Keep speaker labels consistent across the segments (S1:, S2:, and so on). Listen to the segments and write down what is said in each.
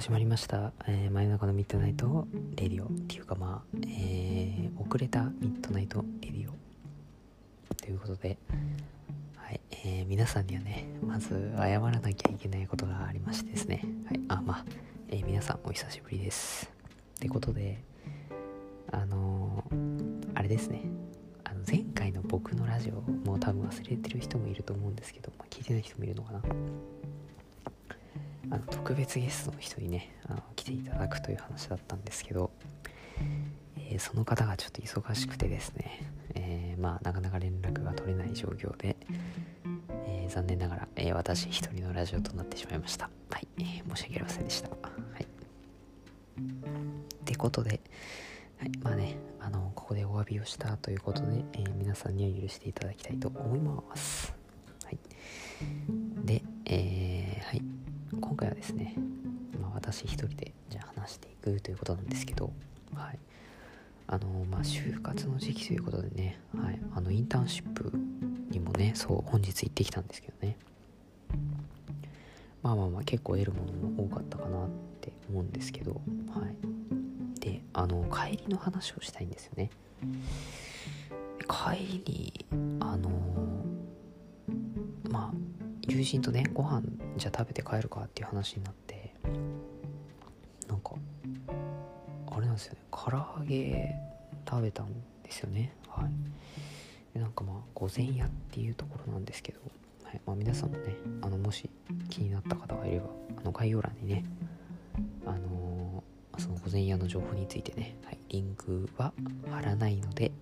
S1: 始まりました、えー真夜中の midnight radio っていうかまあ、えー遅れた midnight radio。ということで、はいえー皆さんにはねまず謝らなきゃいけないことがありましてですね、はい、あまあ、えー皆さんお久しぶりです。ってことであのあれですね。あの前回の僕のラジオもう多分忘れてる人もいると思うんですけど、まあ、聞いてない人もいるのかな。あの特別ゲストの人にねあの来ていただくという話だったんですけど、えーその方がちょっと忙しくてですね、えーまあなかなか連絡が取れない状況で、えー残念ながら、え私一人のラジオとなってしまいました。はい、え申し訳ありませんでした。はい。ってことで、はい、まあねあのここでお詫びをしたということで、え皆さんには許していただきたいと思います。ですね、まあ、私一人でじゃあ話していくということなんですけど、はい、あのまあ就活の時期ということでね、はい、あのインターンシップにもねそう本日行ってきたんですけどね。まあまあまあ結構得るものも多かったかなって思うんですけど、はい、であの帰りの話をしたいんですよね。帰りにあのまあ友人とねご飯じゃ食べて帰るかっていう話になってなんかあれなんですよね。唐揚げ食べたんですよね。はい。でなんかまあ御前屋っていうところなんですけど、はい。まあ、皆さんもねあのもし気になった方がいればあの概要欄にねあのーその御前屋の情報についてね、はい、リンクは貼らないので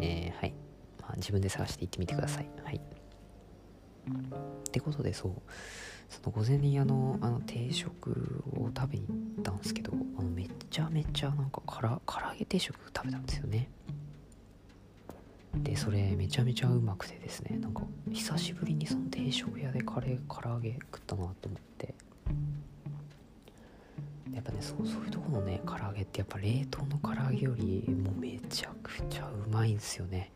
S1: えーはい、まあ、自分で探していってみてください。はい。ってことでそう。その午前にあのあの定食を食べに行ったんですけどあのめちゃめちゃなんかから唐揚げ定食食べたんですよね。でそれめちゃめちゃうまくてですねなんか久しぶりにその定食屋でカレー唐揚げ食ったなと思って。やっぱねそうそういうとこのね唐揚げってやっぱ冷凍の唐揚げよりもうめちゃくちゃうまいんですよね。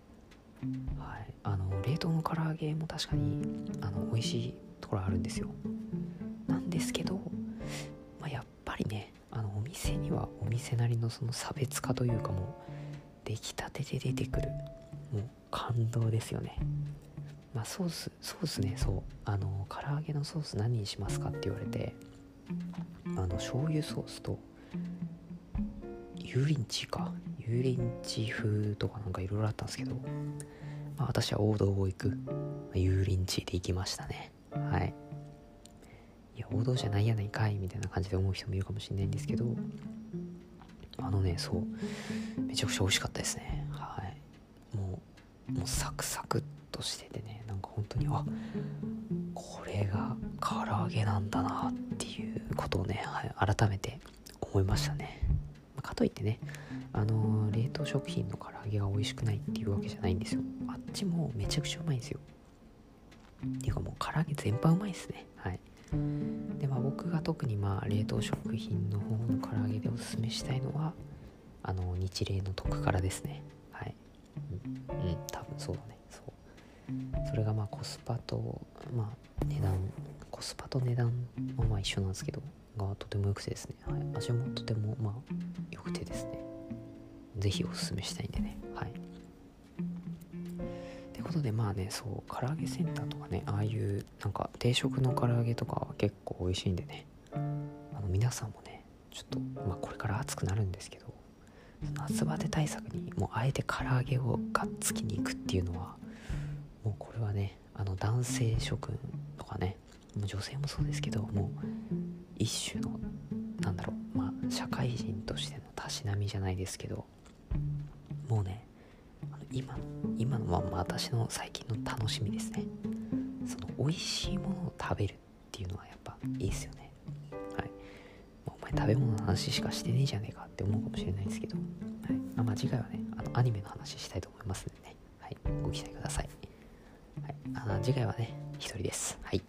S1: はい、あの冷凍の唐揚げも確かにあの美味しいところあるんですよ。なんですけど、まあ、やっぱりねあのお店にはお店なりのその差別化というかもう出来たてで出てくるもう感動ですよね。まあソースソースねそう。あの唐揚げのソース何にしますかって言われてあの醤油ソースと油淋鶏か。油淋鶏風とかなんかいろいろあったんですけど、まあ、私は王道を行く、まあ油淋鶏で行きましたね。はい。いや王道じゃないやないかいみたいな感じで思う人もいるかもしれないんですけどあのねそうめちゃくちゃ美味しかったですね。はい。もうもうサクサクっとしててねなんか本当にあこれが唐揚げなんだなっていうことをね、はい、改めて思いましたね。まかといってねあの冷凍食品の唐揚げが美味しくないっていうわけじゃないんですよ。あっちもめちゃくちゃうまいんですよ。っていうかもう唐揚げ全般うまいですね。はい。でまあ僕が特にまあ冷凍食品の方の唐揚げでおすすめしたいのはあの日霊の特辛ですね。はい。うん、うん、多分そうだね。そう。それがまあコスパとまあ値段コスパと値段もまあ一緒なんですけど。がとても良くてですね、はい、味もとてもまあ良くてですね。ぜひおすすめしたいんでね。はい。ってことでまあねそう唐揚げセンターとかねああいうなんか定食の唐揚げとかは結構美味しいんでね。あの皆さんもねちょっとまあこれから暑くなるんですけど夏バテ対策にもうあえて唐揚げをがっつきに行くっていうのはもうこれはねあの男性諸君とかねもう女性もそうですけどもう一種のなんだろうまあ社会人としてのたしなみじゃないですけどもうね今今のまま私の最近の楽しみですね。その美味しいものを食べるっていうのはやっぱいいですよね。はい。まあお前食べ物の話しかしてねえじゃねえかって思うかもしれないですけど、はい。まあ、次回はねあのアニメの話したいと思いますんでね、はい、ご期待ください、はい、あ次回はね一人です。はい。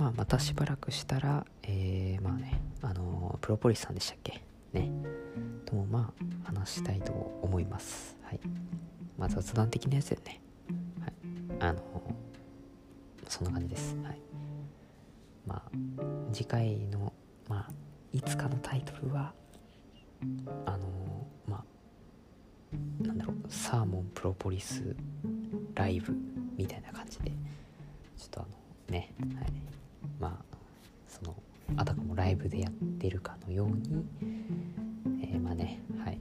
S1: まあまたしばらくしたらえー、まあねあのプロポリスさんでしたっけ？ね。ともまあ話したいと思います。はい。まあ雑談的なやつでね。はい。あのそんな感じです。はい。まあ次回のまあいつかのタイトルはあのまあなんだろうサーモンプロポリスライブみたいな感じでちょっとあのね、はい、まあそのあたかもライブでやってるかのように、えー、まあねはい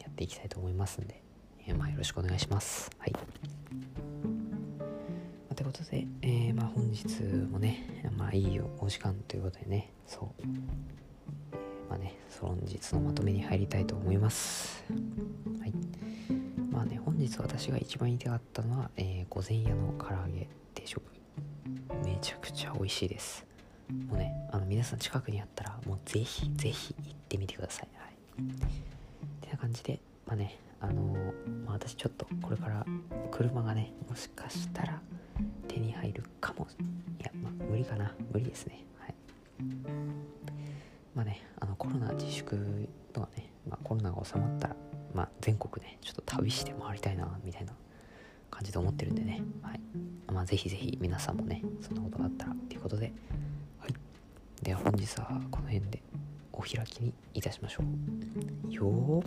S1: やっていきたいと思いますんで、えー、まあよろしくお願いします。はい。ということで、えー、まあ本日もねまあいいお時間ということでねそう。まあね本日のまとめに入りたいと思います。はい。まあね本日私が一番言いたかったのは、えー、午前屋の唐揚げ定食めちゃくちゃ美味しいです。もうねあの皆さん近くにあったらもうぜひぜひ行ってみてください。はい。てな感じでまあねあのー、まあ、私ちょっとこれから車がねもしかしたら手に入るかも。いやまあ無理かな。無理ですね。はい。まあねあのコロナ自粛とかね、まあ、コロナが収まったらまあ全国ねちょっと旅して回りたいなみたいな感じで思ってるんでね。はい。まあぜひぜひ皆さんもねそんなことがあったらということで。はい。では本日はこの辺でお開きにいたしましょう。よー。